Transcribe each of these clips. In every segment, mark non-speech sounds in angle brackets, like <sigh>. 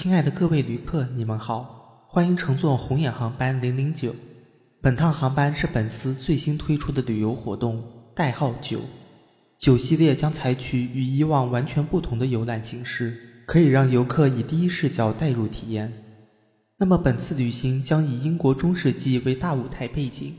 亲爱的各位旅客，你们好，欢迎乘坐红眼航班零零九。本趟航班是本司最新推出的旅游活动，代号九。九系列将采取与以往完全不同的游览形式，可以让游客以第一视角带入体验。那么本次旅行将以英国中世纪为大舞台背景，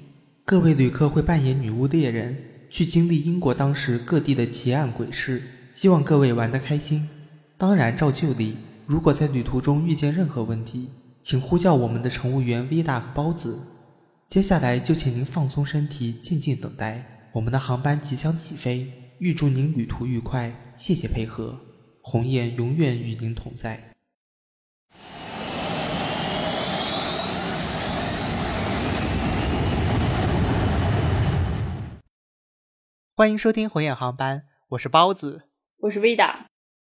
各位旅客会扮演女巫猎人，去经历英国当时各地的奇案鬼事。希望各位玩得开心。当然，照旧例。如果在旅途中遇见任何问题，请呼叫我们的乘务员 Vida 和包子。接下来就请您放松身体，静静等待，我们的航班即将起飞。预祝您旅途愉快，谢谢配合，鸿雁永远与您同在。欢迎收听鸿雁航班，我是包子，我是 Vida。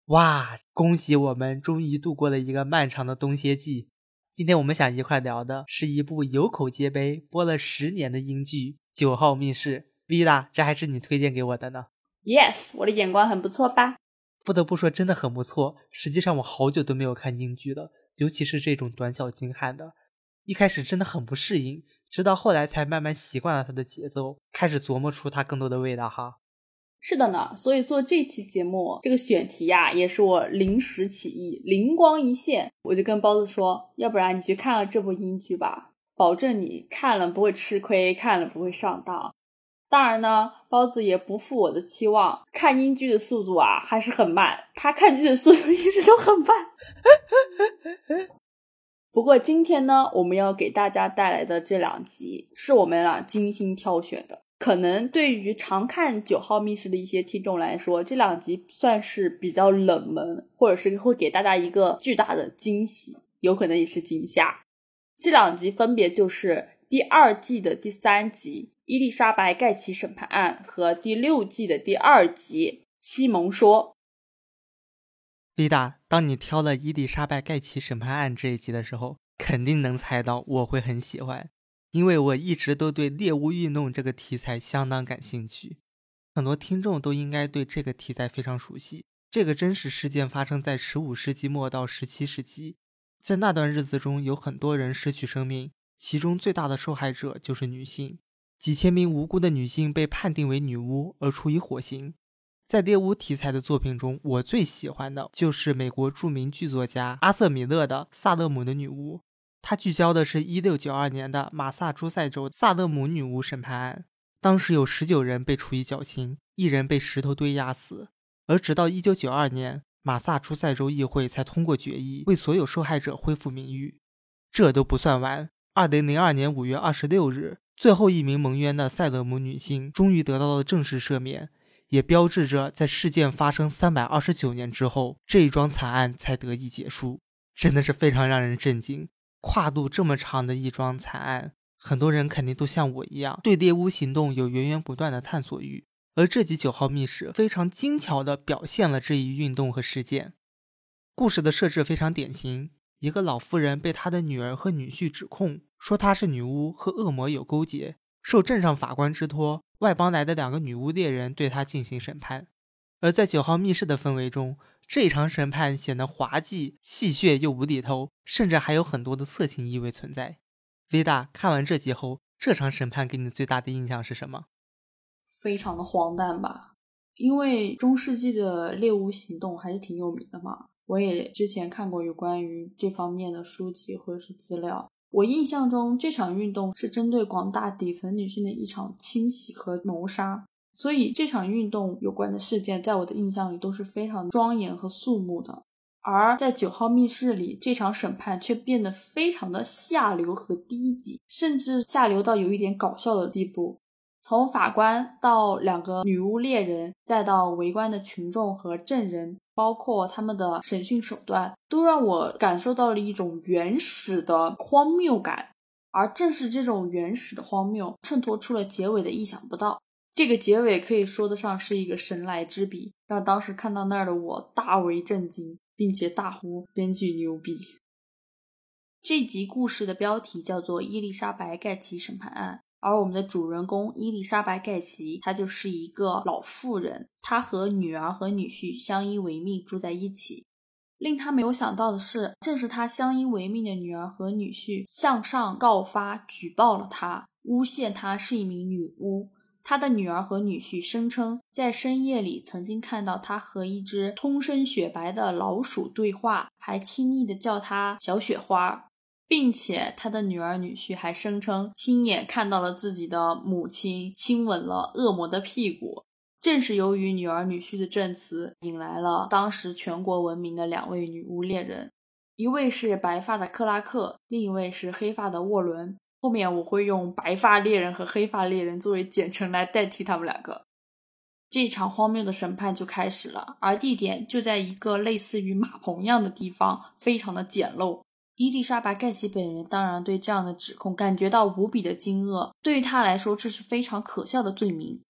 哇，恭喜我们终于度过了一个漫长的冬歇季。今天我们想一块聊的是一部有口皆碑、播了十年的英剧《九号密室》。Vila，这还是你推荐给我的呢？Yes，我的眼光很不错吧？不得不说，真的很不错。实际上，我好久都没有看英剧了，尤其是这种短小精悍的。一开始真的很不适应，直到后来才慢慢习惯了它的节奏，开始琢磨出它更多的味道哈。是的呢，所以做这期节目这个选题呀，也是我临时起意，灵光一现，我就跟包子说，要不然你去看了这部英剧吧，保证你看了不会吃亏，看了不会上当。当然呢，包子也不负我的期望，看英剧的速度啊还是很慢，他看剧的速度 <laughs> 一直都很慢。不过今天呢，我们要给大家带来的这两集是我们俩精心挑选的。可能对于常看《九号密室》的一些听众来说，这两集算是比较冷门，或者是会给大家一个巨大的惊喜，有可能也是惊吓。这两集分别就是第二季的第三集《伊丽莎白盖奇审判案》和第六季的第二集《西蒙说》。丽达，当你挑了《伊丽莎白盖奇审判案》这一集的时候，肯定能猜到我会很喜欢。因为我一直都对猎巫运动这个题材相当感兴趣，很多听众都应该对这个题材非常熟悉。这个真实事件发生在十五世纪末到十七世纪，在那段日子中，有很多人失去生命，其中最大的受害者就是女性。几千名无辜的女性被判定为女巫而处以火刑。在猎巫题材的作品中，我最喜欢的就是美国著名剧作家阿瑟·米勒的《萨勒姆的女巫》。它聚焦的是1692年的马萨诸塞州萨勒姆女巫审判案，当时有19人被处以绞刑，一人被石头堆压死。而直到1992年，马萨诸塞州议会才通过决议，为所有受害者恢复名誉。这都不算完，2002年5月26日，最后一名蒙冤的塞勒姆女性终于得到了正式赦免，也标志着在事件发生329年之后，这一桩惨案才得以结束。真的是非常让人震惊。跨度这么长的一桩惨案，很多人肯定都像我一样，对猎巫行动有源源不断的探索欲。而这集九号密室非常精巧地表现了这一运动和事件。故事的设置非常典型：一个老妇人被她的女儿和女婿指控，说她是女巫和恶魔有勾结，受镇上法官之托，外邦来的两个女巫猎人对她进行审判。而在九号密室的氛围中。这场审判显得滑稽、戏谑又无厘头，甚至还有很多的色情意味存在。Vida 看完这集后，这场审判给你最大的印象是什么？非常的荒诞吧，因为中世纪的猎巫行动还是挺有名的嘛。我也之前看过有关于这方面的书籍或者是资料。我印象中，这场运动是针对广大底层女性的一场清洗和谋杀。所以这场运动有关的事件，在我的印象里都是非常庄严和肃穆的。而在九号密室里，这场审判却变得非常的下流和低级，甚至下流到有一点搞笑的地步。从法官到两个女巫猎人，再到围观的群众和证人，包括他们的审讯手段，都让我感受到了一种原始的荒谬感。而正是这种原始的荒谬，衬托出了结尾的意想不到。这个结尾可以说得上是一个神来之笔，让当时看到那儿的我大为震惊，并且大呼编剧牛逼。这集故事的标题叫做《伊丽莎白盖奇审判案》，而我们的主人公伊丽莎白盖奇，她就是一个老妇人，她和女儿和女婿相依为命住在一起。令他没有想到的是，正是他相依为命的女儿和女婿向上告发举报了他，诬陷他是一名女巫。他的女儿和女婿声称，在深夜里曾经看到他和一只通身雪白的老鼠对话，还亲昵地叫他小雪花，并且他的女儿女婿还声称亲眼看到了自己的母亲亲吻了恶魔的屁股。正是由于女儿女婿的证词，引来了当时全国闻名的两位女巫猎人，一位是白发的克拉克，另一位是黑发的沃伦。后面我会用白发猎人和黑发猎人作为简称来代替他们两个。这场荒谬的审判就开始了，而地点就在一个类似于马棚一样的地方，非常的简陋。伊丽莎白·盖奇本人当然对这样的指控感觉到无比的惊愕，对于他来说，这是非常可笑的罪名。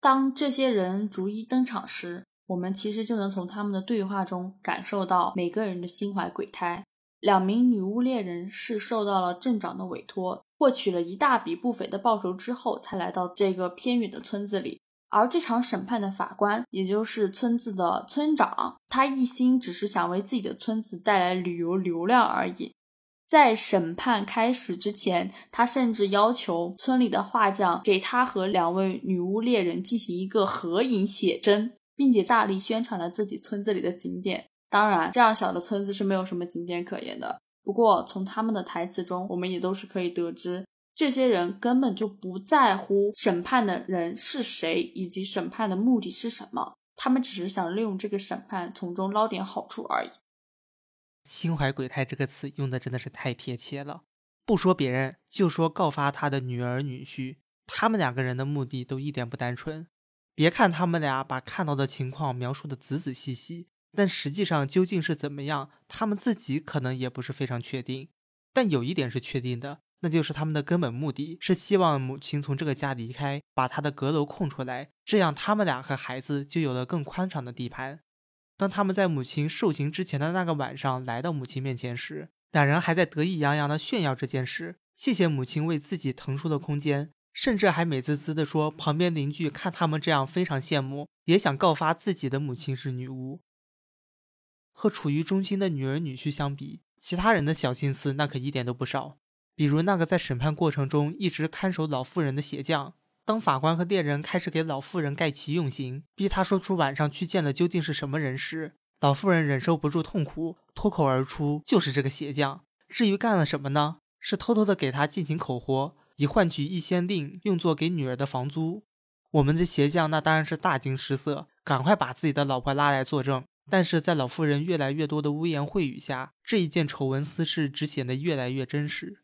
当这些人逐一登场时，我们其实就能从他们的对话中感受到每个人的心怀鬼胎。两名女巫猎人是受到了镇长的委托，获取了一大笔不菲的报酬之后，才来到这个偏远的村子里。而这场审判的法官，也就是村子的村长，他一心只是想为自己的村子带来旅游流量而已。在审判开始之前，他甚至要求村里的画匠给他和两位女巫猎人进行一个合影写真，并且大力宣传了自己村子里的景点。当然，这样小的村子是没有什么景点可言的。不过，从他们的台词中，我们也都是可以得知，这些人根本就不在乎审判的人是谁，以及审判的目的是什么。他们只是想利用这个审判，从中捞点好处而已。心怀鬼胎这个词用的真的是太贴切了。不说别人，就说告发他的女儿女婿，他们两个人的目的都一点不单纯。别看他们俩把看到的情况描述的仔仔细细。但实际上究竟是怎么样，他们自己可能也不是非常确定。但有一点是确定的，那就是他们的根本目的是希望母亲从这个家离开，把她的阁楼空出来，这样他们俩和孩子就有了更宽敞的地盘。当他们在母亲受刑之前的那个晚上来到母亲面前时，两人还在得意洋洋地炫耀这件事，谢谢母亲为自己腾出的空间，甚至还美滋滋地说旁边邻居看他们这样非常羡慕，也想告发自己的母亲是女巫。和处于中心的女儿女婿相比，其他人的小心思那可一点都不少。比如那个在审判过程中一直看守老妇人的鞋匠，当法官和猎人开始给老妇人盖其用刑，逼他说出晚上去见的究竟是什么人时，老妇人忍受不住痛苦，脱口而出就是这个鞋匠。至于干了什么呢？是偷偷的给他进行口活，以换取一仙令，用作给女儿的房租。我们的鞋匠那当然是大惊失色，赶快把自己的老婆拉来作证。但是在老妇人越来越多的污言秽语下，这一件丑闻私事只显得越来越真实。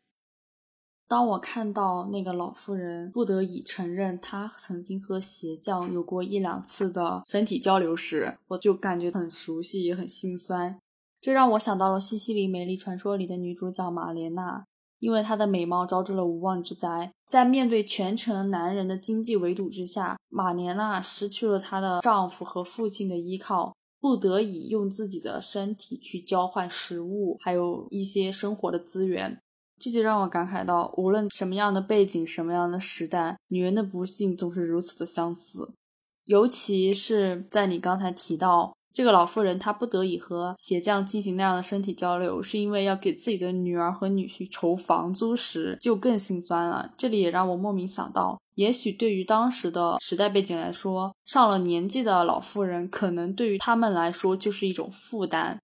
当我看到那个老妇人不得已承认她曾经和鞋匠有过一两次的身体交流时，我就感觉很熟悉，也很心酸。这让我想到了《西西里美丽传说》里的女主角玛莲娜，因为她的美貌招致了无妄之灾，在面对全城男人的经济围堵之下，玛莲娜失去了她的丈夫和父亲的依靠。不得已用自己的身体去交换食物，还有一些生活的资源，这就让我感慨到，无论什么样的背景、什么样的时代，女人的不幸总是如此的相似。尤其是在你刚才提到这个老妇人，她不得已和鞋匠进行那样的身体交流，是因为要给自己的女儿和女婿筹房租时，就更心酸了。这里也让我莫名想到。也许对于当时的时代背景来说，上了年纪的老妇人可能对于他们来说就是一种负担。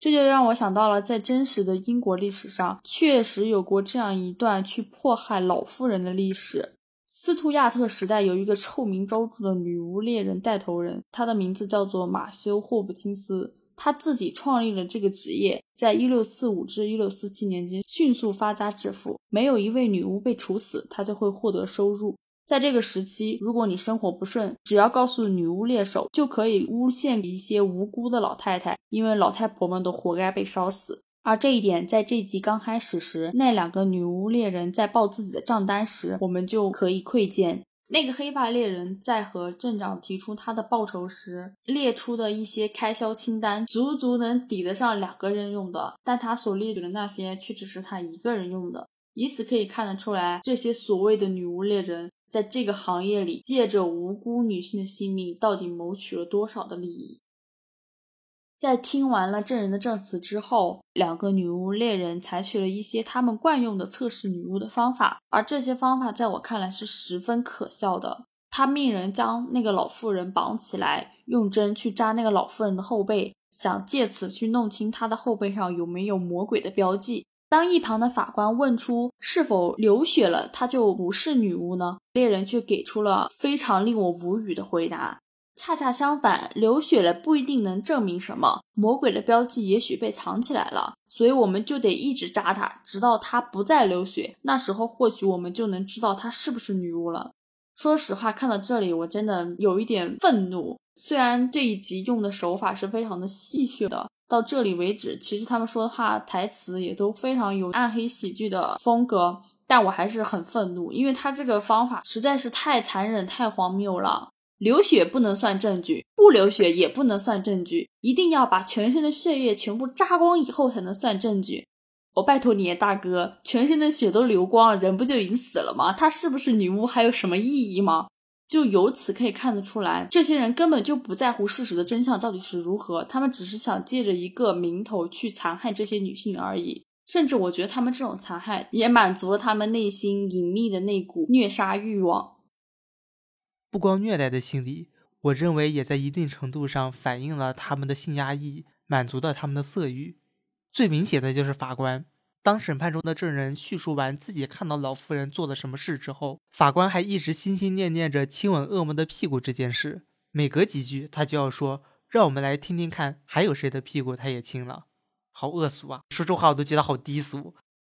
这就让我想到了，在真实的英国历史上，确实有过这样一段去迫害老妇人的历史。斯图亚特时代有一个臭名昭著的女巫猎人带头人，他的名字叫做马修·霍普金斯，他自己创立了这个职业，在1645至1647年间迅速发家致富。没有一位女巫被处死，他就会获得收入。在这个时期，如果你生活不顺，只要告诉女巫猎手，就可以诬陷一些无辜的老太太，因为老太婆们都活该被烧死。而这一点，在这集刚开始时，那两个女巫猎人在报自己的账单时，我们就可以窥见。那个黑发猎人在和镇长提出他的报酬时，列出的一些开销清单，足足能抵得上两个人用的，但他所列举的那些，却只是他一个人用的。以此可以看得出来，这些所谓的女巫猎人。在这个行业里，借着无辜女性的性命，到底谋取了多少的利益？在听完了证人的证词之后，两个女巫猎人采取了一些他们惯用的测试女巫的方法，而这些方法在我看来是十分可笑的。他命人将那个老妇人绑起来，用针去扎那个老妇人的后背，想借此去弄清她的后背上有没有魔鬼的标记。当一旁的法官问出是否流血了，她就不是女巫呢？猎人却给出了非常令我无语的回答。恰恰相反，流血了不一定能证明什么，魔鬼的标记也许被藏起来了，所以我们就得一直扎他，直到他不再流血。那时候或许我们就能知道他是不是女巫了。说实话，看到这里我真的有一点愤怒。虽然这一集用的手法是非常的戏谑的，到这里为止，其实他们说的话台词也都非常有暗黑喜剧的风格，但我还是很愤怒，因为他这个方法实在是太残忍、太荒谬了。流血不能算证据，不流血也不能算证据，一定要把全身的血液全部扎光以后才能算证据。我拜托你，大哥，全身的血都流光了，人不就已经死了吗？她是不是女巫还有什么意义吗？就由此可以看得出来，这些人根本就不在乎事实的真相到底是如何，他们只是想借着一个名头去残害这些女性而已。甚至我觉得他们这种残害也满足了他们内心隐秘的那股虐杀欲望。不光虐待的心理，我认为也在一定程度上反映了他们的性压抑，满足了他们的色欲。最明显的就是法官，当审判中的证人叙述完自己看到老妇人做了什么事之后，法官还一直心心念念着亲吻恶魔的屁股这件事。每隔几句，他就要说：“让我们来听听看，还有谁的屁股他也亲了。”好恶俗啊！说这话我都觉得好低俗。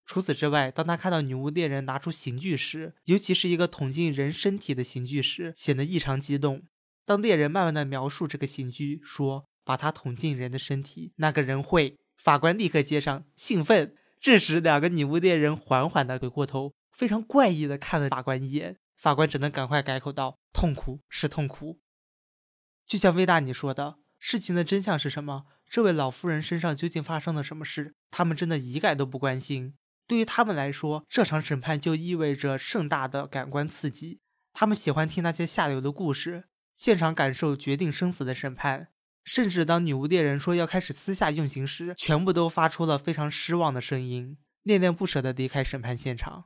除此之外，当他看到女巫猎人拿出刑具时，尤其是一个捅进人身体的刑具时，显得异常激动。当猎人慢慢的描述这个刑具，说把它捅进人的身体，那个人会……法官立刻接上，兴奋。这时，两个女巫猎人缓缓的回过头，非常怪异的看了法官一眼。法官只能赶快改口道：“痛苦是痛苦。”就像魏大你说的，事情的真相是什么？这位老妇人身上究竟发生了什么事？他们真的一概都不关心。对于他们来说，这场审判就意味着盛大的感官刺激。他们喜欢听那些下流的故事，现场感受决定生死的审判。甚至当女巫猎人说要开始私下用刑时，全部都发出了非常失望的声音，恋恋不舍地离开审判现场。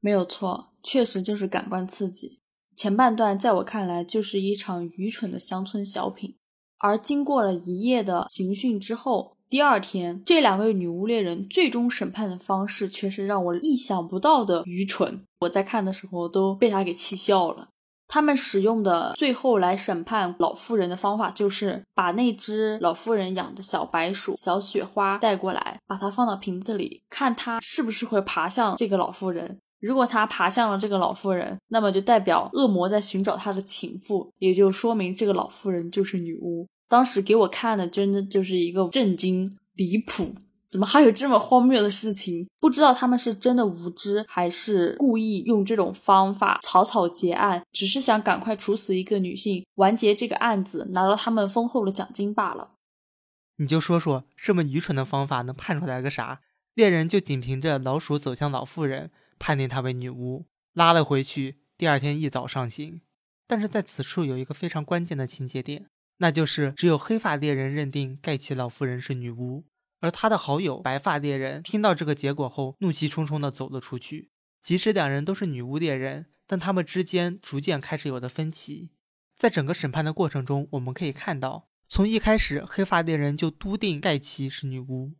没有错，确实就是感官刺激。前半段在我看来就是一场愚蠢的乡村小品，而经过了一夜的刑讯之后。第二天，这两位女巫猎人最终审判的方式却是让我意想不到的愚蠢。我在看的时候都被他给气笑了。他们使用的最后来审判老妇人的方法，就是把那只老妇人养的小白鼠小雪花带过来，把它放到瓶子里，看它是不是会爬向这个老妇人。如果它爬向了这个老妇人，那么就代表恶魔在寻找他的情妇，也就说明这个老妇人就是女巫。当时给我看的真的就是一个震惊、离谱，怎么还有这么荒谬的事情？不知道他们是真的无知，还是故意用这种方法草草结案，只是想赶快处死一个女性，完结这个案子，拿到他们丰厚的奖金罢了。你就说说，这么愚蠢的方法能判出来个啥？猎人就仅凭着老鼠走向老妇人，判定她为女巫，拉了回去，第二天一早上刑。但是在此处有一个非常关键的情节点。那就是只有黑发猎人认定盖奇老妇人是女巫，而他的好友白发猎人听到这个结果后，怒气冲冲地走了出去。即使两人都是女巫猎人，但他们之间逐渐开始有了分歧。在整个审判的过程中，我们可以看到，从一开始，黑发猎人就笃定盖奇是女巫，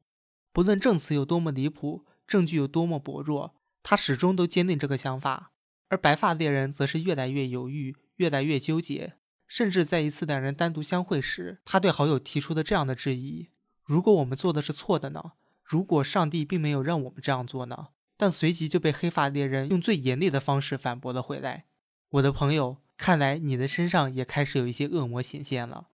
不论证词有多么离谱，证据有多么薄弱，他始终都坚定这个想法。而白发猎人则是越来越犹豫，越来越纠结。甚至在一次两人单独相会时，他对好友提出的这样的质疑：“如果我们做的是错的呢？如果上帝并没有让我们这样做呢？”但随即就被黑发猎人用最严厉的方式反驳了回来：“我的朋友，看来你的身上也开始有一些恶魔显现了。”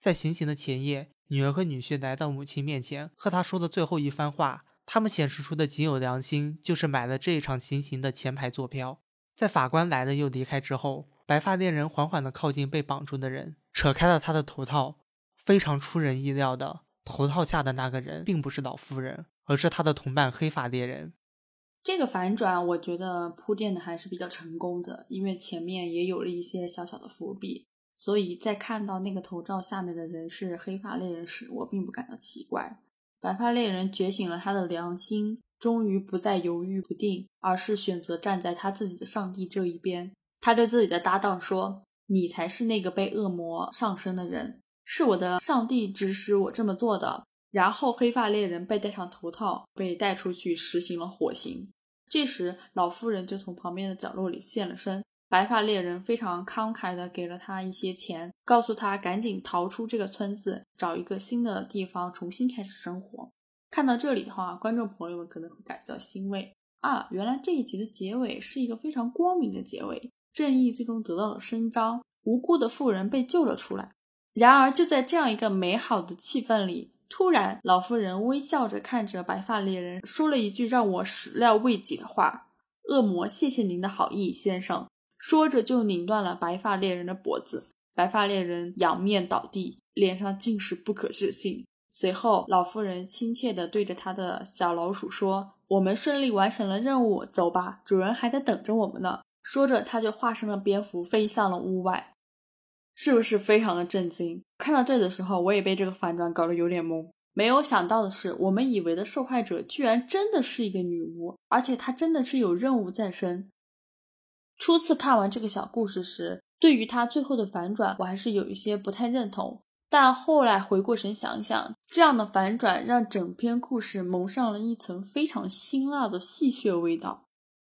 在行刑的前夜，女儿和女婿来到母亲面前，和她说的最后一番话，他们显示出的仅有良心，就是买了这一场行刑的前排坐票。在法官来了又离开之后。白发猎人缓缓地靠近被绑住的人，扯开了他的头套。非常出人意料的，头套下的那个人并不是老妇人，而是他的同伴黑发猎人。这个反转，我觉得铺垫的还是比较成功的，因为前面也有了一些小小的伏笔。所以在看到那个头罩下面的人是黑发猎人时，我并不感到奇怪。白发猎人觉醒了他的良心，终于不再犹豫不定，而是选择站在他自己的上帝这一边。他对自己的搭档说：“你才是那个被恶魔上身的人，是我的上帝指使我这么做的。”然后黑发猎人被戴上头套，被带出去实行了火刑。这时，老妇人就从旁边的角落里现了身。白发猎人非常慷慨地给了他一些钱，告诉他赶紧逃出这个村子，找一个新的地方重新开始生活。看到这里的话，观众朋友们可能会感觉到欣慰啊，原来这一集的结尾是一个非常光明的结尾，正义最终得到了伸张，无辜的妇人被救了出来。然而，就在这样一个美好的气氛里，突然老妇人微笑着看着白发猎人，说了一句让我始料未及的话：“恶魔，谢谢您的好意，先生。”说着就拧断了白发猎人的脖子，白发猎人仰面倒地，脸上尽是不可置信。随后，老妇人亲切地对着他的小老鼠说：“我们顺利完成了任务，走吧，主人还在等着我们呢。”说着，他就化身了蝙蝠，飞向了屋外。是不是非常的震惊？看到这的时候，我也被这个反转搞得有点懵。没有想到的是，我们以为的受害者居然真的是一个女巫，而且她真的是有任务在身。初次看完这个小故事时，对于他最后的反转，我还是有一些不太认同。但后来回过神想一想，这样的反转让整篇故事蒙上了一层非常辛辣的戏谑味道。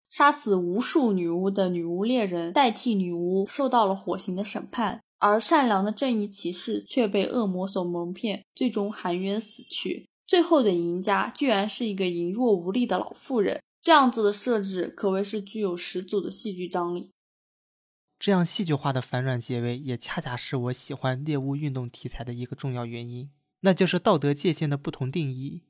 杀死无数女巫的女巫猎人代替女巫受到了火刑的审判，而善良的正义骑士却被恶魔所蒙骗，最终含冤死去。最后的赢家居然是一个羸弱无力的老妇人。这样子的设置可谓是具有十足的戏剧张力。这样戏剧化的反转结尾，也恰恰是我喜欢猎物运动题材的一个重要原因，那就是道德界限的不同定义。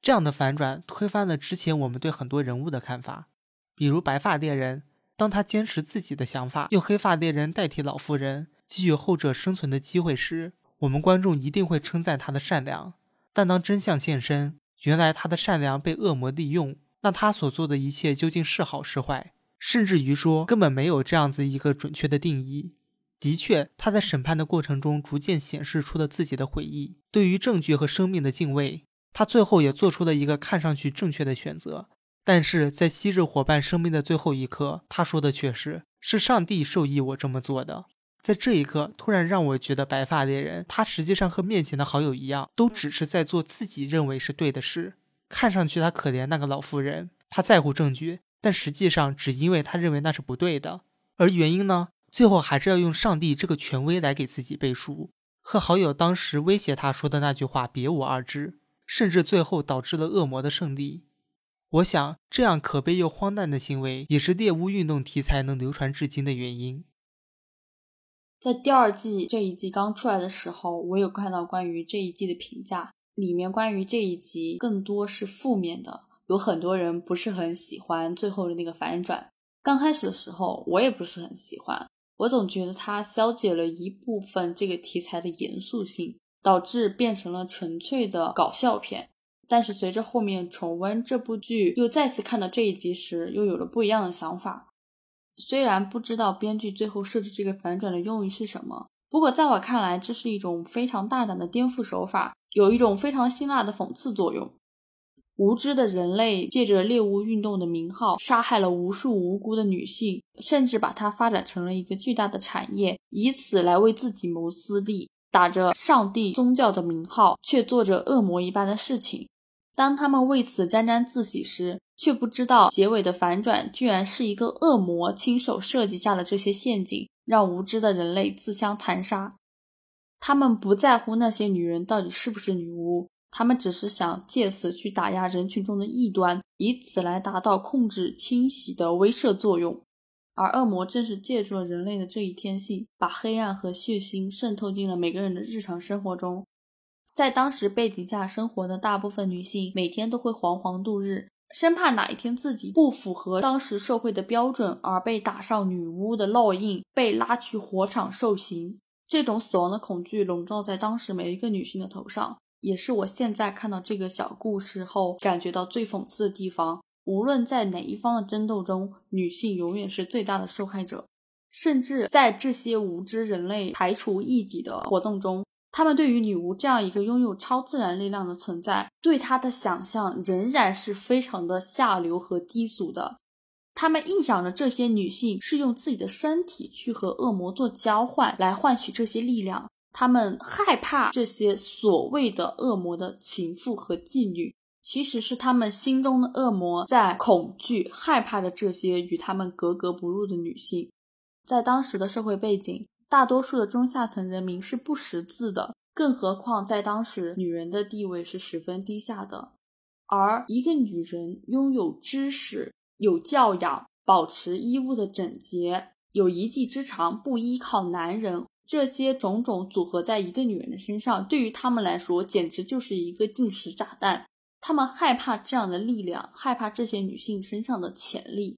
这样的反转推翻了之前我们对很多人物的看法，比如白发猎人，当他坚持自己的想法，用黑发猎人代替老妇人，给予后者生存的机会时，我们观众一定会称赞他的善良。但当真相现身，原来他的善良被恶魔利用。那他所做的一切究竟是好是坏？甚至于说根本没有这样子一个准确的定义。的确，他在审判的过程中逐渐显示出了自己的悔意，对于证据和生命的敬畏。他最后也做出了一个看上去正确的选择。但是在昔日伙伴生命的最后一刻，他说的却是：“是上帝授意我这么做的。”在这一刻，突然让我觉得白发猎人他实际上和面前的好友一样，都只是在做自己认为是对的事。看上去他可怜那个老妇人，他在乎证据，但实际上只因为他认为那是不对的。而原因呢？最后还是要用上帝这个权威来给自己背书，和好友当时威胁他说的那句话别无二致，甚至最后导致了恶魔的胜利。我想，这样可悲又荒诞的行为，也是猎巫运动题材能流传至今的原因。在第二季这一季刚出来的时候，我有看到关于这一季的评价。里面关于这一集更多是负面的，有很多人不是很喜欢最后的那个反转。刚开始的时候，我也不是很喜欢，我总觉得它消解了一部分这个题材的严肃性，导致变成了纯粹的搞笑片。但是随着后面重温这部剧，又再次看到这一集时，又有了不一样的想法。虽然不知道编剧最后设置这个反转的用意是什么。不过，在我看来，这是一种非常大胆的颠覆手法，有一种非常辛辣的讽刺作用。无知的人类借着猎巫运动的名号，杀害了无数无辜的女性，甚至把它发展成了一个巨大的产业，以此来为自己谋私利。打着上帝宗教的名号，却做着恶魔一般的事情。当他们为此沾沾自喜时，却不知道结尾的反转居然是一个恶魔亲手设计下的这些陷阱。让无知的人类自相残杀。他们不在乎那些女人到底是不是女巫，他们只是想借此去打压人群中的异端，以此来达到控制、清洗的威慑作用。而恶魔正是借助了人类的这一天性，把黑暗和血腥渗透进了每个人的日常生活中。在当时背景下生活的大部分女性，每天都会惶惶度日。生怕哪一天自己不符合当时社会的标准而被打上女巫的烙印，被拉去火场受刑。这种死亡的恐惧笼罩在当时每一个女性的头上，也是我现在看到这个小故事后感觉到最讽刺的地方。无论在哪一方的争斗中，女性永远是最大的受害者。甚至在这些无知人类排除异己的活动中，他们对于女巫这样一个拥有超自然力量的存在，对她的想象仍然是非常的下流和低俗的。他们臆想着这些女性是用自己的身体去和恶魔做交换，来换取这些力量。他们害怕这些所谓的恶魔的情妇和妓女，其实是他们心中的恶魔在恐惧、害怕着这些与他们格格不入的女性。在当时的社会背景，大多数的中下层人民是不识字的，更何况在当时，女人的地位是十分低下的。而一个女人拥有知识。有教养，保持衣物的整洁，有一技之长，不依靠男人，这些种种组合在一个女人的身上，对于他们来说简直就是一个定时炸弹。他们害怕这样的力量，害怕这些女性身上的潜力，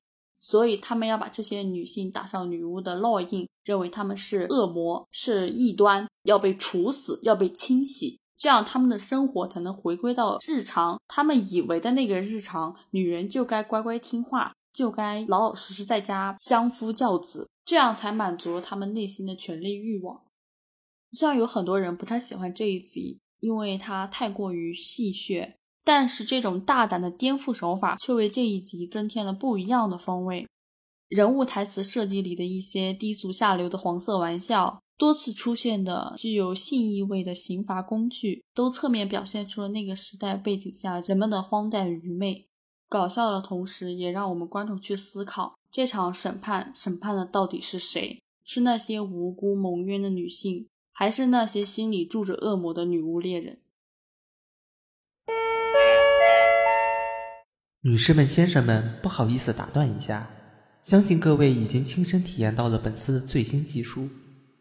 所以他们要把这些女性打上女巫的烙印，认为他们是恶魔，是异端，要被处死，要被清洗。这样，他们的生活才能回归到日常。他们以为的那个日常，女人就该乖乖听话，就该老老实实在家相夫教子，这样才满足了他们内心的权利欲望。虽然有很多人不太喜欢这一集，因为它太过于戏谑，但是这种大胆的颠覆手法却为这一集增添了不一样的风味。人物台词设计里的一些低俗下流的黄色玩笑。多次出现的具有性意味的刑罚工具，都侧面表现出了那个时代背景下人们的荒诞愚昧。搞笑的同时，也让我们观众去思考：这场审判审判的到底是谁？是那些无辜蒙冤的女性，还是那些心里住着恶魔的女巫猎人？女士们、先生们，不好意思打断一下，相信各位已经亲身体验到了本次的最新技术。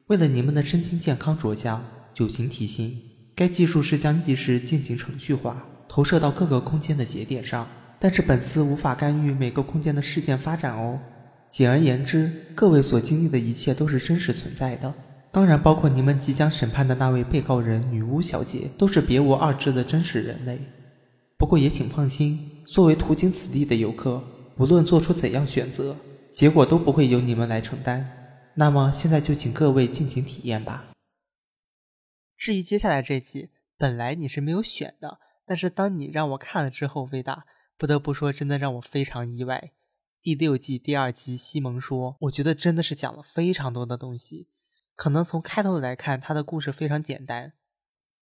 为了你们的身心健康着想，友情提醒：该技术是将意识进行程序化，投射到各个空间的节点上，但是本次无法干预每个空间的事件发展哦。简而言之，各位所经历的一切都是真实存在的，当然包括你们即将审判的那位被告人女巫小姐，都是别无二致的真实人类。不过也请放心，作为途经此地的游客，无论做出怎样选择，结果都不会由你们来承担。那么现在就请各位尽情体验吧。至于接下来这集，本来你是没有选的，但是当你让我看了之后，魏大不得不说，真的让我非常意外。第六季第二集，西蒙说：“我觉得真的是讲了非常多的东西。可能从开头来看，他的故事非常简单。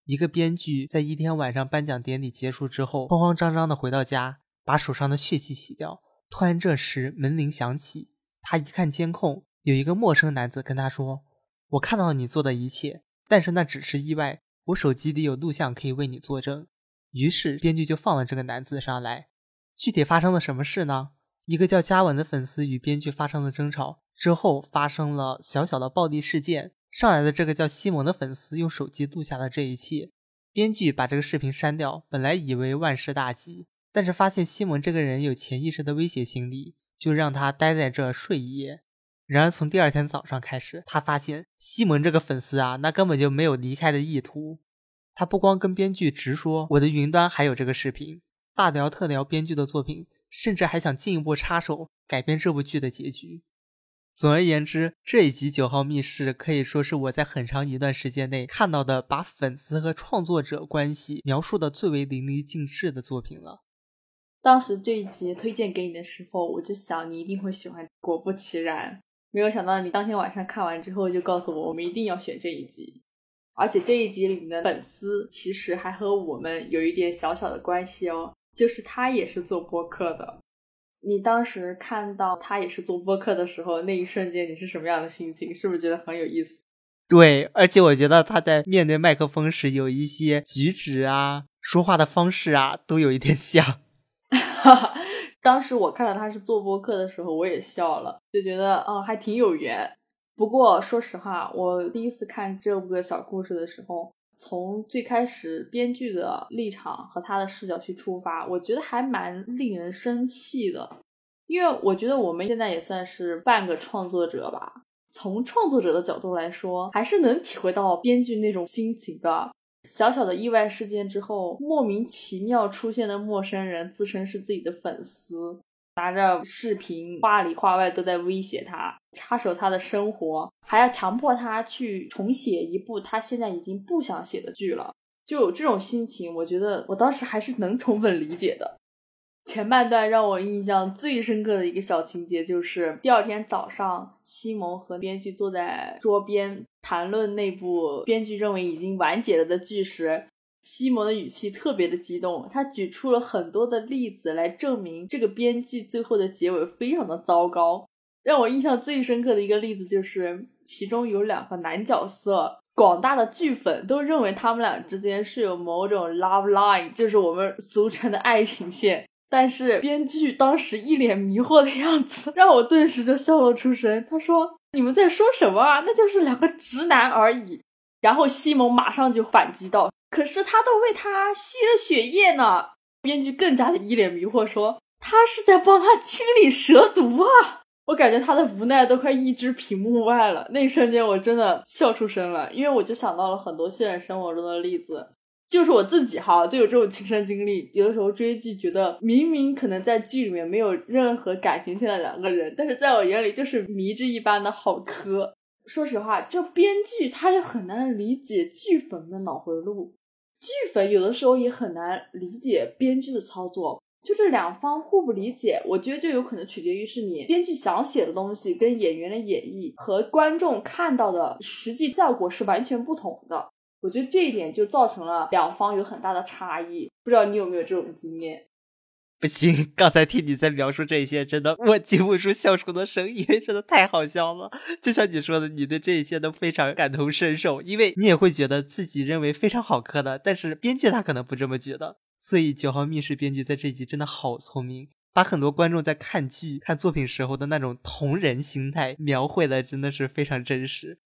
一个编剧在一天晚上颁奖典礼结束之后，慌慌张张的回到家，把手上的血迹洗掉。突然这时门铃响起，他一看监控。”有一个陌生男子跟他说：“我看到了你做的一切，但是那只是意外。我手机里有录像可以为你作证。”于是编剧就放了这个男子上来。具体发生了什么事呢？一个叫嘉文的粉丝与编剧发生了争吵，之后发生了小小的暴力事件。上来的这个叫西蒙的粉丝用手机录下了这一切。编剧把这个视频删掉，本来以为万事大吉，但是发现西蒙这个人有潜意识的威胁心理，就让他待在这睡一夜。然而，从第二天早上开始，他发现西蒙这个粉丝啊，那根本就没有离开的意图。他不光跟编剧直说我的云端还有这个视频，大聊特聊编剧的作品，甚至还想进一步插手改编这部剧的结局。总而言之，这一集《九号密室》可以说是我在很长一段时间内看到的把粉丝和创作者关系描述的最为淋漓尽致的作品了。当时这一集推荐给你的时候，我就想你一定会喜欢。果不其然。没有想到你当天晚上看完之后就告诉我，我们一定要选这一集，而且这一集里面的粉丝其实还和我们有一点小小的关系哦，就是他也是做播客的。你当时看到他也是做播客的时候，那一瞬间你是什么样的心情？是不是觉得很有意思？对，而且我觉得他在面对麦克风时有一些举止啊，说话的方式啊，都有一点像。<laughs> 当时我看到他是做播客的时候，我也笑了，就觉得啊，还挺有缘。不过说实话，我第一次看这个小故事的时候，从最开始编剧的立场和他的视角去出发，我觉得还蛮令人生气的。因为我觉得我们现在也算是半个创作者吧，从创作者的角度来说，还是能体会到编剧那种心情的。小小的意外事件之后，莫名其妙出现的陌生人自称是自己的粉丝，拿着视频，话里话外都在威胁他，插手他的生活，还要强迫他去重写一部他现在已经不想写的剧了。就有这种心情，我觉得我当时还是能充分理解的。前半段让我印象最深刻的一个小情节，就是第二天早上，西蒙和编剧坐在桌边谈论那部编剧认为已经完结了的剧时，西蒙的语气特别的激动，他举出了很多的例子来证明这个编剧最后的结尾非常的糟糕。让我印象最深刻的一个例子就是，其中有两个男角色，广大的剧粉都认为他们俩之间是有某种 love line，就是我们俗称的爱情线。但是编剧当时一脸迷惑的样子，让我顿时就笑了出声。他说：“你们在说什么啊？那就是两个直男而已。”然后西蒙马上就反击道：“可是他都为他吸了血液呢。”编剧更加的一脸迷惑说：“他是在帮他清理蛇毒啊！”我感觉他的无奈都快溢至屏幕外了。那一瞬间我真的笑出声了，因为我就想到了很多现实生活中的例子。就是我自己哈，都有这种亲身经历。有的时候追剧，觉得明明可能在剧里面没有任何感情线的两个人，但是在我眼里就是迷之一般的好磕。说实话，这编剧他就很难理解剧粉的脑回路，剧粉有的时候也很难理解编剧的操作。就这两方互不理解，我觉得就有可能取决于是你编剧想写的东西跟演员的演绎和观众看到的实际效果是完全不同的。我觉得这一点就造成了两方有很大的差异，不知道你有没有这种经验？不行，刚才听你在描述这些，真的我禁不住笑出的声，因为真的太好笑了。就像你说的，你对这一切都非常感同身受，因为你也会觉得自己认为非常好磕的，但是编剧他可能不这么觉得。所以九号密室编剧在这一集真的好聪明，把很多观众在看剧、看作品时候的那种同人心态描绘的真的是非常真实。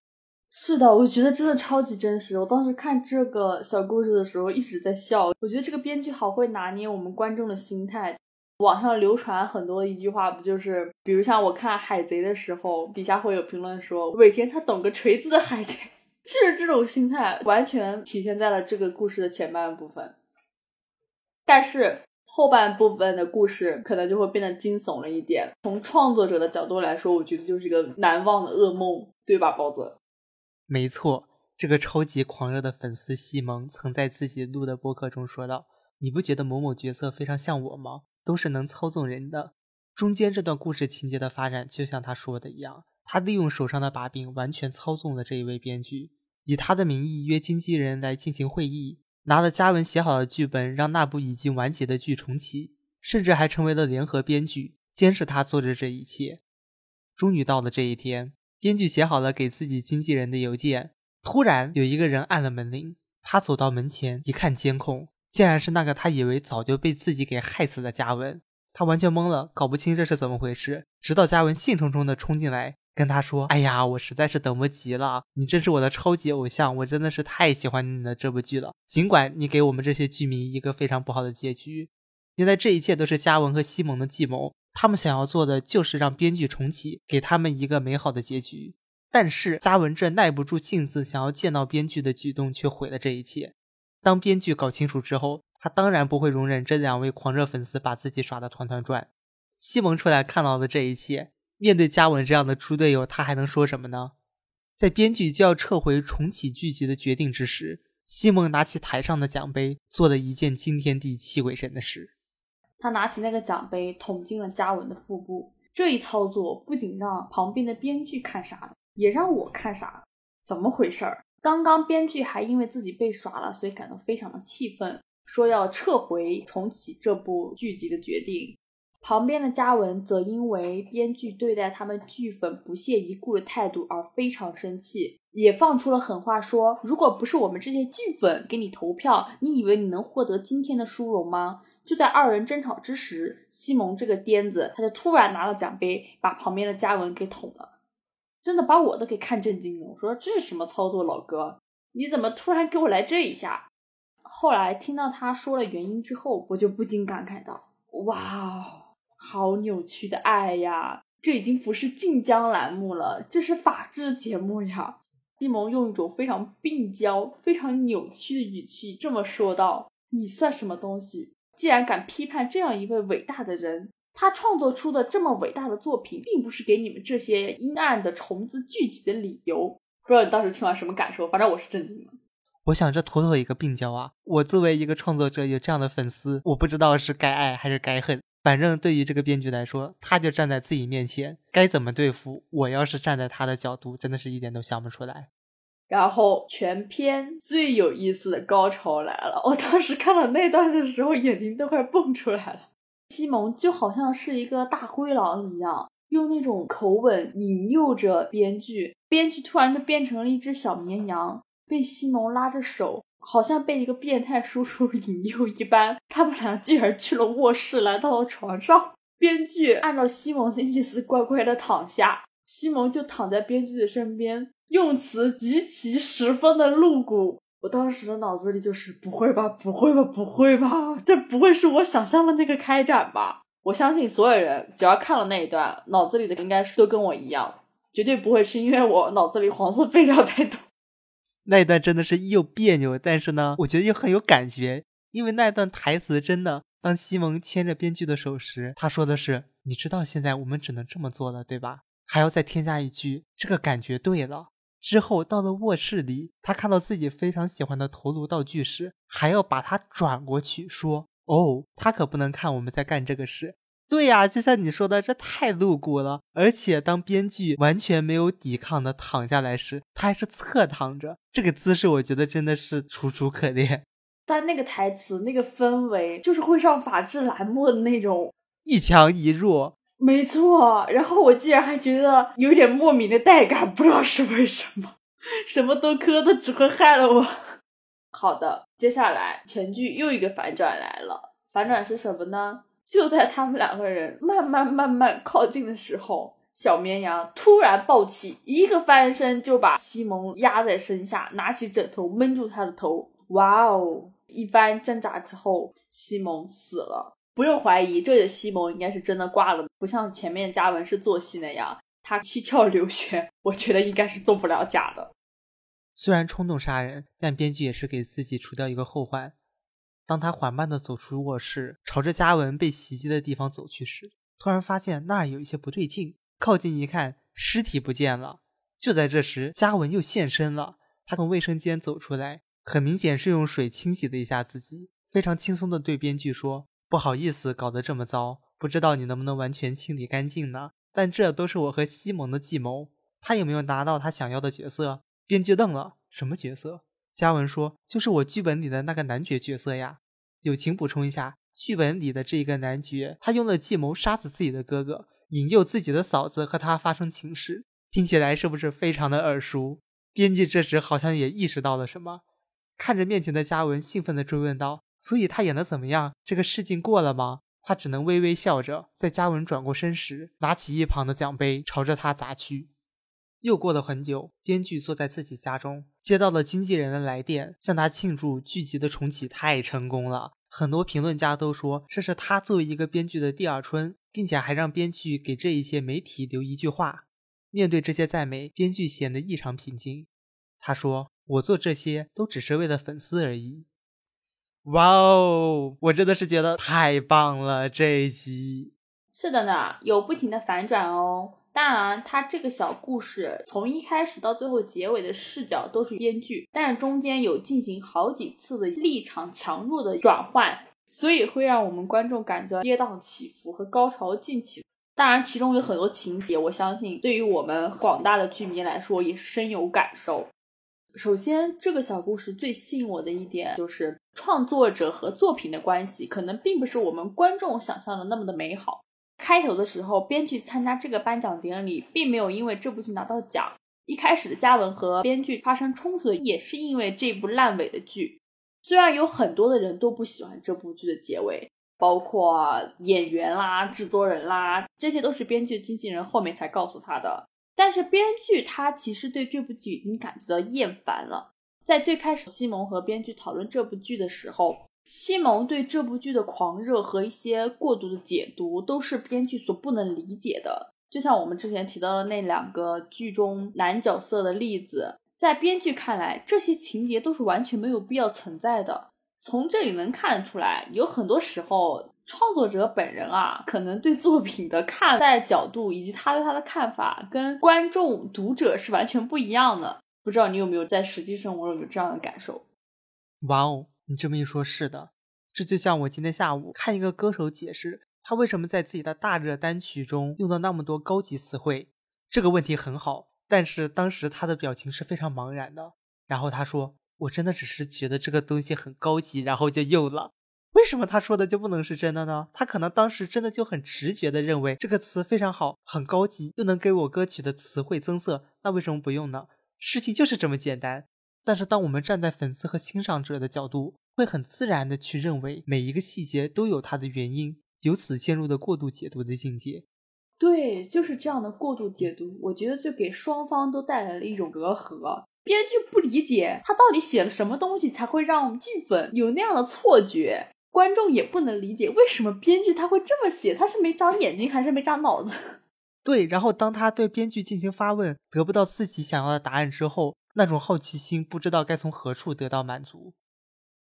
是的，我觉得真的超级真实。我当时看这个小故事的时候一直在笑。我觉得这个编剧好会拿捏我们观众的心态。网上流传很多一句话，不就是，比如像我看《海贼》的时候，底下会有评论说尾田他懂个锤子的海贼，就是这种心态，完全体现在了这个故事的前半部分。但是后半部分的故事可能就会变得惊悚了一点。从创作者的角度来说，我觉得就是一个难忘的噩梦，对吧，包子？没错，这个超级狂热的粉丝西蒙曾在自己录的播客中说道：“你不觉得某某角色非常像我吗？都是能操纵人的。”中间这段故事情节的发展，就像他说的一样，他利用手上的把柄完全操纵了这一位编剧，以他的名义约经纪人来进行会议，拿了嘉文写好的剧本，让那部已经完结的剧重启，甚至还成为了联合编剧，监视他做着这一切。终于到了这一天。编剧写好了给自己经纪人的邮件，突然有一个人按了门铃。他走到门前一看监控，竟然是那个他以为早就被自己给害死的嘉文。他完全懵了，搞不清这是怎么回事。直到嘉文兴冲冲地冲进来，跟他说：“哎呀，我实在是等不及了，你真是我的超级偶像，我真的是太喜欢你的这部剧了。尽管你给我们这些剧迷一个非常不好的结局，原来这一切都是嘉文和西蒙的计谋。”他们想要做的就是让编剧重启，给他们一个美好的结局。但是嘉文这耐不住性子想要见到编剧的举动，却毁了这一切。当编剧搞清楚之后，他当然不会容忍这两位狂热粉丝把自己耍得团团转。西蒙出来看到了这一切，面对嘉文这样的猪队友，他还能说什么呢？在编剧就要撤回重启剧集的决定之时，西蒙拿起台上的奖杯，做了一件惊天地泣鬼神的事。他拿起那个奖杯，捅进了嘉文的腹部。这一操作不仅让旁边的编剧看傻了，也让我看傻了。怎么回事儿？刚刚编剧还因为自己被耍了，所以感到非常的气愤，说要撤回重启这部剧集的决定。旁边的嘉文则因为编剧对待他们剧粉不屑一顾的态度而非常生气，也放出了狠话，说如果不是我们这些剧粉给你投票，你以为你能获得今天的殊荣吗？就在二人争吵之时，西蒙这个癫子，他就突然拿了奖杯，把旁边的嘉文给捅了，真的把我都给看震惊了。我说这是什么操作，老哥，你怎么突然给我来这一下？后来听到他说了原因之后，我就不禁感慨道：哇，好扭曲的爱呀！这已经不是晋江栏目了，这是法制节目呀！西蒙用一种非常病娇、非常扭曲的语气这么说道：“你算什么东西？”既然敢批判这样一位伟大的人，他创作出的这么伟大的作品，并不是给你们这些阴暗的虫子聚集的理由。不知道你当时听完什么感受？反正我是震惊了。我想这妥妥一个病娇啊！我作为一个创作者，有这样的粉丝，我不知道是该爱还是该恨。反正对于这个编剧来说，他就站在自己面前，该怎么对付？我要是站在他的角度，真的是一点都想不出来。然后全篇最有意思的高潮来了，我当时看到那段的时候，眼睛都快蹦出来了。西蒙就好像是一个大灰狼一样，用那种口吻引诱着编剧，编剧突然就变成了一只小绵羊。被西蒙拉着手，好像被一个变态叔叔引诱一般，他们俩竟然去了卧室，来到了床上。编剧按照西蒙的意思乖乖的躺下，西蒙就躺在编剧的身边，用词极其十分的露骨。我当时的脑子里就是不会吧，不会吧，不会吧，这不会是我想象的那个开展吧？我相信所有人只要看了那一段，脑子里的应该是都跟我一样，绝对不会是因为我脑子里黄色废料太多。<laughs> 那一段真的是又别扭，但是呢，我觉得又很有感觉，因为那一段台词真的，当西蒙牵着编剧的手时，他说的是：“你知道现在我们只能这么做了，对吧？”还要再添加一句：“这个感觉对了。”之后到了卧室里，他看到自己非常喜欢的头颅道具时，还要把它转过去说：“哦，他可不能看我们在干这个事。”对呀，就像你说的，这太露骨了。而且当编剧完全没有抵抗的躺下来时，他还是侧躺着，这个姿势我觉得真的是楚楚可怜。但那个台词、那个氛围，就是会上法制栏目的那种一强一弱。没错，然后我竟然还觉得有点莫名的带感，不知道是为什么。什么都磕的，只会害了我。好的，接下来全剧又一个反转来了，反转是什么呢？就在他们两个人慢慢慢慢靠近的时候，小绵羊突然暴起，一个翻身就把西蒙压在身下，拿起枕头闷住他的头。哇哦！一番挣扎之后，西蒙死了。不用怀疑，这里的西蒙应该是真的挂了，不像前面嘉文是做戏那样，他七窍流血，我觉得应该是做不了假的。虽然冲动杀人，但编剧也是给自己除掉一个后患。当他缓慢地走出卧室，朝着嘉文被袭击的地方走去时，突然发现那儿有一些不对劲。靠近一看，尸体不见了。就在这时，嘉文又现身了。他从卫生间走出来，很明显是用水清洗了一下自己，非常轻松地对编剧说：“不好意思，搞得这么糟，不知道你能不能完全清理干净呢？但这都是我和西蒙的计谋。他有没有拿到他想要的角色？”编剧愣了：“什么角色？”嘉文说：“就是我剧本里的那个男爵角色呀。”友情补充一下，剧本里的这一个男爵，他用了计谋杀死自己的哥哥，引诱自己的嫂子和他发生情事，听起来是不是非常的耳熟？编辑这时好像也意识到了什么，看着面前的嘉文，兴奋地追问道：“所以他演的怎么样？这个试镜过了吗？”他只能微微笑着，在嘉文转过身时，拿起一旁的奖杯，朝着他砸去。又过了很久，编剧坐在自己家中，接到了经纪人的来电，向他庆祝剧集的重启太成功了。很多评论家都说这是他作为一个编剧的第二春，并且还让编剧给这一些媒体留一句话。面对这些赞美，编剧显得异常平静。他说：“我做这些都只是为了粉丝而已。”哇哦，我真的是觉得太棒了！这一集是的呢，有不停的反转哦。当然，它这个小故事从一开始到最后结尾的视角都是编剧，但是中间有进行好几次的立场强弱的转换，所以会让我们观众感觉跌宕起伏和高潮尽起。当然，其中有很多情节，我相信对于我们广大的剧迷来说也是深有感受。首先，这个小故事最吸引我的一点就是创作者和作品的关系，可能并不是我们观众想象的那么的美好。开头的时候，编剧参加这个颁奖典礼，并没有因为这部剧拿到奖。一开始的嘉文和编剧发生冲突的，也是因为这部烂尾的剧。虽然有很多的人都不喜欢这部剧的结尾，包括演员啦、制作人啦，这些都是编剧经纪人后面才告诉他的。但是编剧他其实对这部剧已经感觉到厌烦了。在最开始，西蒙和编剧讨论这部剧的时候。西蒙对这部剧的狂热和一些过度的解读，都是编剧所不能理解的。就像我们之前提到的那两个剧中男角色的例子，在编剧看来，这些情节都是完全没有必要存在的。从这里能看出来，有很多时候创作者本人啊，可能对作品的看待角度以及他对他的看法，跟观众读者是完全不一样的。不知道你有没有在实际生活中有这样的感受？哇哦，你这么一说，是的，这就像我今天下午看一个歌手解释他为什么在自己的大热单曲中用了那么多高级词汇。这个问题很好，但是当时他的表情是非常茫然的。然后他说：“我真的只是觉得这个东西很高级，然后就用了。为什么他说的就不能是真的呢？他可能当时真的就很直觉的认为这个词非常好，很高级，又能给我歌曲的词汇增色。那为什么不用呢？事情就是这么简单。但是当我们站在粉丝和欣赏者的角度，会很自然的去认为每一个细节都有它的原因，由此陷入的过度解读的境界。”对，就是这样的过度解读，我觉得就给双方都带来了一种隔阂。编剧不理解他到底写了什么东西，才会让剧粉有那样的错觉。观众也不能理解为什么编剧他会这么写，他是没长眼睛还是没长脑子？对，然后当他对编剧进行发问，得不到自己想要的答案之后，那种好奇心不知道该从何处得到满足。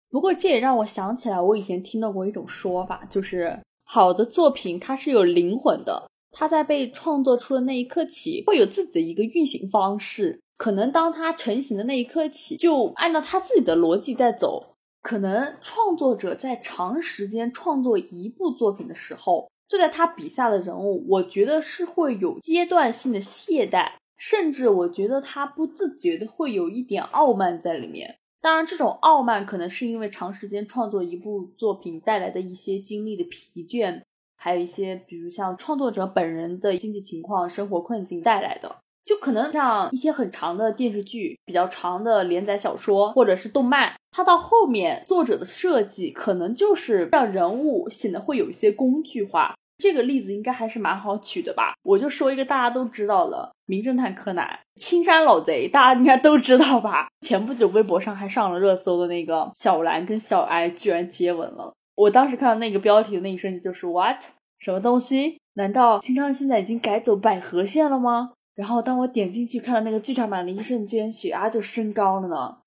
不过这也让我想起来，我以前听到过一种说法，就是好的作品它是有灵魂的。它在被创作出的那一刻起，会有自己的一个运行方式。可能当它成型的那一刻起，就按照它自己的逻辑在走。可能创作者在长时间创作一部作品的时候，坐在他笔下的人物，我觉得是会有阶段性的懈怠，甚至我觉得他不自觉的会有一点傲慢在里面。当然，这种傲慢可能是因为长时间创作一部作品带来的一些经历的疲倦。还有一些，比如像创作者本人的经济情况、生活困境带来的，就可能像一些很长的电视剧、比较长的连载小说或者是动漫，它到后面作者的设计可能就是让人物显得会有一些工具化。这个例子应该还是蛮好取的吧？我就说一个大家都知道的《名侦探柯南》，青山老贼，大家应该都知道吧？前不久微博上还上了热搜的那个小兰跟小哀居然接吻了。我当时看到那个标题的那一瞬间，就是 what 什么东西？难道青山现在已经改走百合线了吗？然后当我点进去看到那个剧场版的一瞬间，血压就升高了呢。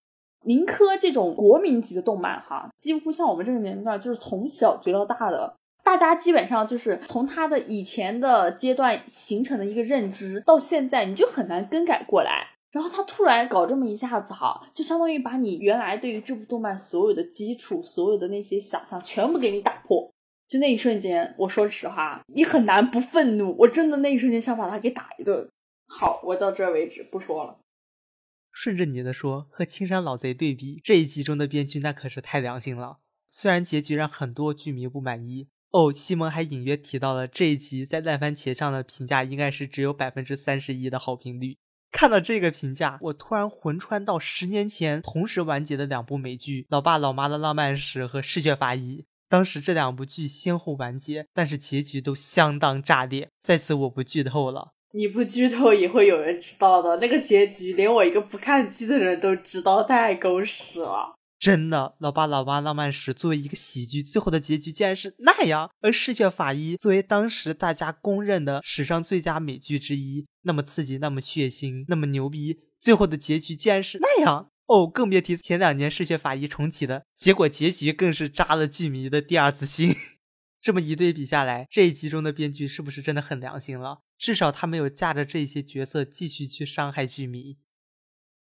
民科这种国民级的动漫，哈，几乎像我们这个年龄段，就是从小追到大的，大家基本上就是从他的以前的阶段形成的一个认知，到现在你就很难更改过来。然后他突然搞这么一下子哈，就相当于把你原来对于这部动漫所有的基础、所有的那些想象全部给你打破。就那一瞬间，我说实话，你很难不愤怒。我真的那一瞬间想把他给打一顿。好，我到这为止，不说了。顺着你的说，和青山老贼对比，这一集中的编剧那可是太良心了。虽然结局让很多剧迷不满意哦，西蒙还隐约提到了这一集在烂番茄上的评价应该是只有百分之三十一的好评率。看到这个评价，我突然魂穿到十年前同时完结的两部美剧《老爸老妈的浪漫史》和《嗜血法医》。当时这两部剧先后完结，但是结局都相当炸裂。在此我不剧透了，你不剧透也会有人知道的。那个结局连我一个不看剧的人都知道，太狗屎了。真的，老爸老妈浪漫史作为一个喜剧，最后的结局竟然是那样；而《嗜血法医》作为当时大家公认的史上最佳美剧之一，那么刺激，那么血腥，那么牛逼，最后的结局竟然是那样哦！更别提前两年《嗜血法医》重启的结果，结局更是扎了剧迷的第二次心。这么一对比下来，这一集中的编剧是不是真的很良心了？至少他没有架着这些角色继续去伤害剧迷。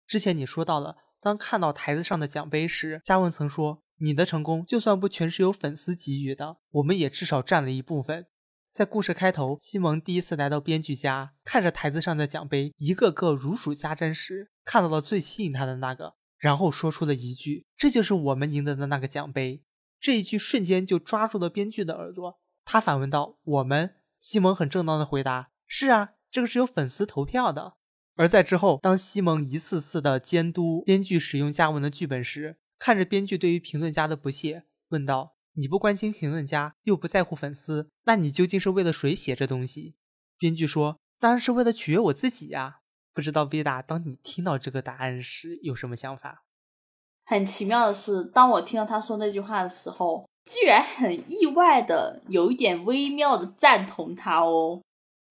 之前你说到了。当看到台子上的奖杯时，嘉文曾说：“你的成功就算不全是由粉丝给予的，我们也至少占了一部分。”在故事开头，西蒙第一次来到编剧家，看着台子上的奖杯一个个如数家珍时，看到了最吸引他的那个，然后说出了一句：“这就是我们赢得的那个奖杯。”这一句瞬间就抓住了编剧的耳朵。他反问道：“我们？”西蒙很正当的回答：“是啊，这个是由粉丝投票的。”而在之后，当西蒙一次次的监督编剧使用加文的剧本时，看着编剧对于评论家的不屑，问道：“你不关心评论家，又不在乎粉丝，那你究竟是为了谁写这东西？”编剧说：“当然是为了取悦我自己呀。”不知道 Vida，当你听到这个答案时有什么想法？很奇妙的是，当我听到他说那句话的时候，居然很意外的有一点微妙的赞同他哦。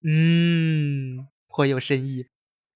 嗯，颇有深意。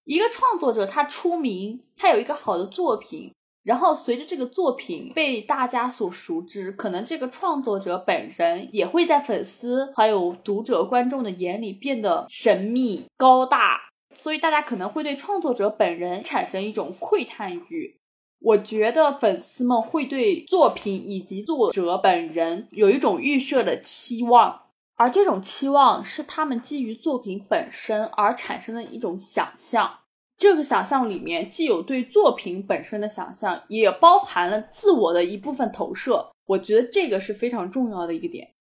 一个创作者，他出名，他有一个好的作品，然后随着这个作品被大家所熟知，可能这个创作者本人也会在粉丝还有读者观众的眼里变得神秘高大，所以大家可能会对创作者本人产生一种窥探欲。我觉得粉丝们会对作品以及作者本人有一种预设的期望，而这种期望是他们基于作品本身而产生的一种想象。这个想象里面既有对作品本身的想象，也包含了自我的一部分投射。我觉得这个是非常重要的一个点。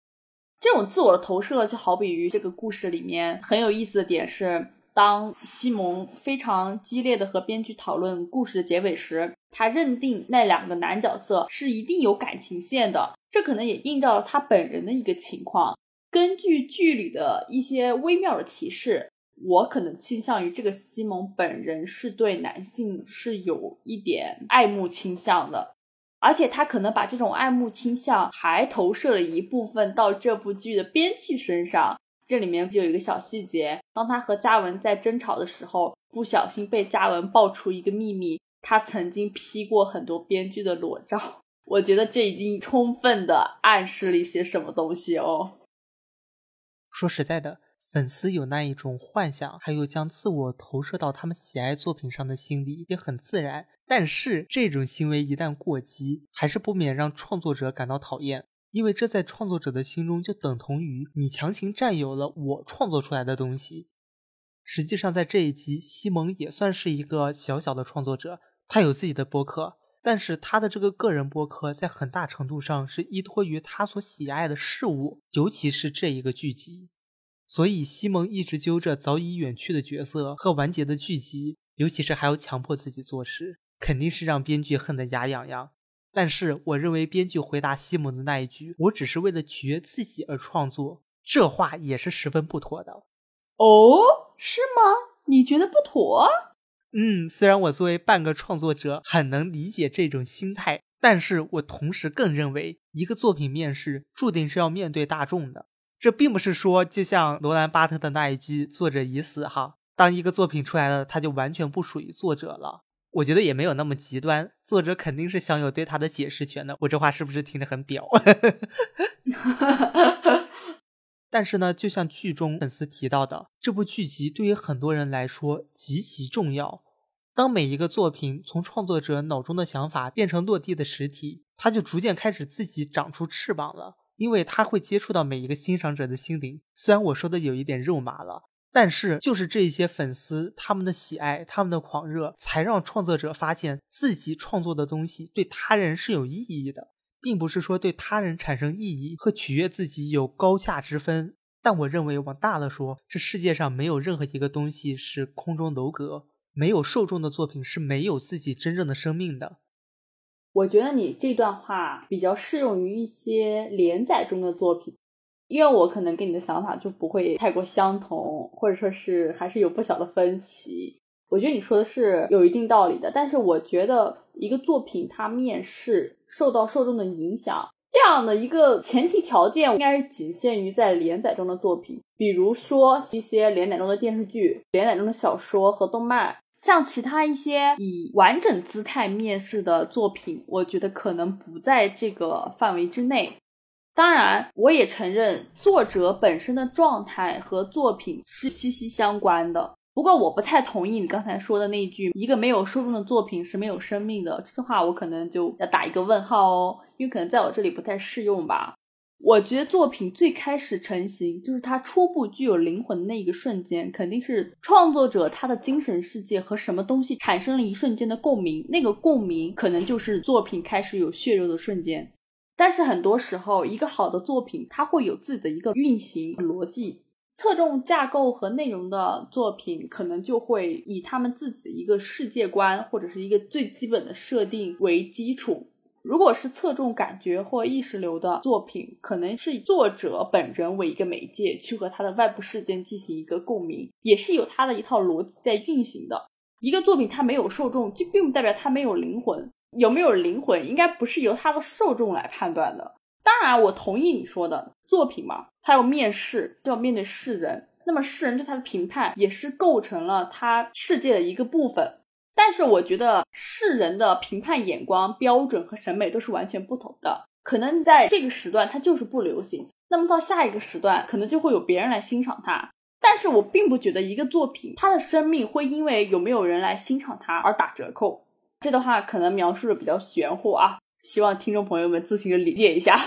这种自我的投射，就好比于这个故事里面很有意思的点是。当西蒙非常激烈的和编剧讨论故事的结尾时，他认定那两个男角色是一定有感情线的，这可能也映照了他本人的一个情况。根据剧里的一些微妙的提示，我可能倾向于这个西蒙本人是对男性是有一点爱慕倾向的，而且他可能把这种爱慕倾向还投射了一部分到这部剧的编剧身上。这里面就有一个小细节，当他和嘉文在争吵的时候，不小心被嘉文爆出一个秘密，他曾经 P 过很多编剧的裸照。我觉得这已经充分的暗示了一些什么东西哦。说实在的，粉丝有那一种幻想，还有将自我投射到他们喜爱作品上的心理，也很自然。但是这种行为一旦过激，还是不免让创作者感到讨厌。因为这在创作者的心中就等同于你强行占有了我创作出来的东西。实际上，在这一集，西蒙也算是一个小小的创作者，他有自己的播客，但是他的这个个人播客在很大程度上是依托于他所喜爱的事物，尤其是这一个剧集。所以，西蒙一直揪着早已远去的角色和完结的剧集，尤其是还要强迫自己做事，肯定是让编剧恨得牙痒痒。但是，我认为编剧回答西蒙的那一句“我只是为了取悦自己而创作”，这话也是十分不妥的。哦，是吗？你觉得不妥？嗯，虽然我作为半个创作者很能理解这种心态，但是我同时更认为，一个作品面试注定是要面对大众的。这并不是说，就像罗兰巴特的那一句“作者已死”哈，当一个作品出来了，它就完全不属于作者了。我觉得也没有那么极端，作者肯定是享有对他的解释权的。我这话是不是听着很表？<laughs> 但是呢，就像剧中粉丝提到的，这部剧集对于很多人来说极其重要。当每一个作品从创作者脑中的想法变成落地的实体，它就逐渐开始自己长出翅膀了，因为它会接触到每一个欣赏者的心灵。虽然我说的有一点肉麻了。但是，就是这一些粉丝他们的喜爱，他们的狂热，才让创作者发现自己创作的东西对他人是有意义的，并不是说对他人产生意义和取悦自己有高下之分。但我认为，往大了说，这世界上没有任何一个东西是空中楼阁，没有受众的作品是没有自己真正的生命的。我觉得你这段话比较适用于一些连载中的作品。因为我可能跟你的想法就不会太过相同，或者说是还是有不小的分歧。我觉得你说的是有一定道理的，但是我觉得一个作品它面试受到受众的影响，这样的一个前提条件应该是仅限于在连载中的作品，比如说一些连载中的电视剧、连载中的小说和动漫，像其他一些以完整姿态面试的作品，我觉得可能不在这个范围之内。当然，我也承认作者本身的状态和作品是息息相关的。不过，我不太同意你刚才说的那句“一个没有受众的作品是没有生命的”这句话，我可能就要打一个问号哦，因为可能在我这里不太适用吧。我觉得作品最开始成型，就是它初步具有灵魂的那一个瞬间，肯定是创作者他的精神世界和什么东西产生了一瞬间的共鸣，那个共鸣可能就是作品开始有血肉的瞬间。但是很多时候，一个好的作品，它会有自己的一个运行逻辑，侧重架构和内容的作品，可能就会以他们自己的一个世界观或者是一个最基本的设定为基础。如果是侧重感觉或意识流的作品，可能是以作者本人为一个媒介，去和他的外部事件进行一个共鸣，也是有他的一套逻辑在运行的。一个作品它没有受众，就并不代表它没有灵魂。有没有灵魂，应该不是由它的受众来判断的。当然，我同意你说的作品嘛，他要面试，就要面对世人。那么世人对他的评判，也是构成了他世界的一个部分。但是我觉得世人的评判眼光标准和审美都是完全不同的，可能在这个时段它就是不流行，那么到下一个时段可能就会有别人来欣赏它。但是我并不觉得一个作品它的生命会因为有没有人来欣赏它而打折扣。这段话可能描述的比较玄乎啊，希望听众朋友们自行理解一下。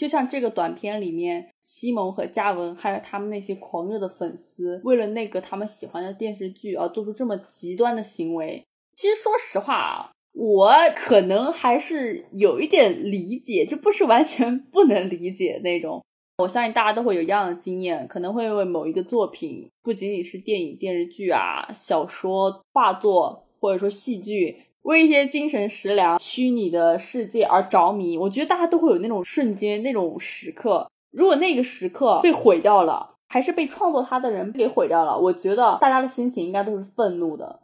就像这个短片里面，西蒙和嘉文还有他们那些狂热的粉丝，为了那个他们喜欢的电视剧而做出这么极端的行为。其实说实话啊，我可能还是有一点理解，就不是完全不能理解那种。我相信大家都会有一样的经验，可能会为某一个作品，不仅仅是电影、电视剧啊、小说、画作，或者说戏剧。为一些精神食粮、虚拟的世界而着迷，我觉得大家都会有那种瞬间、那种时刻。如果那个时刻被毁掉了，还是被创作它的人给毁掉了，我觉得大家的心情应该都是愤怒的。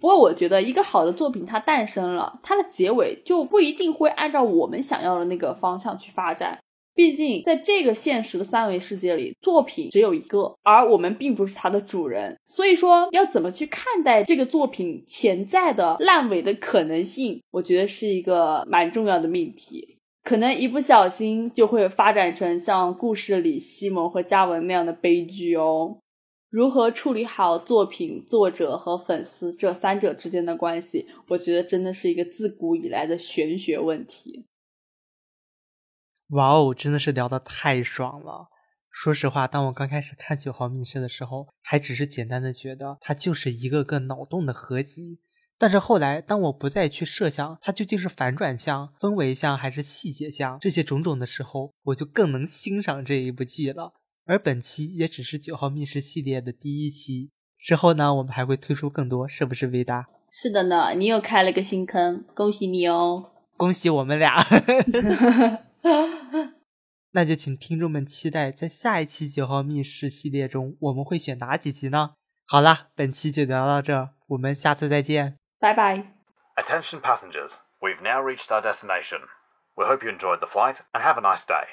不过，我觉得一个好的作品它诞生了，它的结尾就不一定会按照我们想要的那个方向去发展。毕竟，在这个现实的三维世界里，作品只有一个，而我们并不是它的主人。所以说，要怎么去看待这个作品潜在的烂尾的可能性，我觉得是一个蛮重要的命题。可能一不小心就会发展成像故事里西蒙和嘉文那样的悲剧哦。如何处理好作品、作者和粉丝这三者之间的关系，我觉得真的是一个自古以来的玄学问题。哇哦，真的是聊得太爽了！说实话，当我刚开始看《九号密室》的时候，还只是简单的觉得它就是一个个脑洞的合集。但是后来，当我不再去设想它究竟是反转向、氛围向还是细节向这些种种的时候，我就更能欣赏这一部剧了。而本期也只是《九号密室》系列的第一期，之后呢，我们还会推出更多，是不是，维达？是的呢，你又开了个新坑，恭喜你哦！恭喜我们俩！<laughs> 那就请听众们期待，在下一期九号密室系列中，我们会选哪几集呢？好啦，本期就聊到这，我们下次再见，拜拜。Attention passengers, we've now reached our destination. We hope you enjoyed the flight and have a nice day.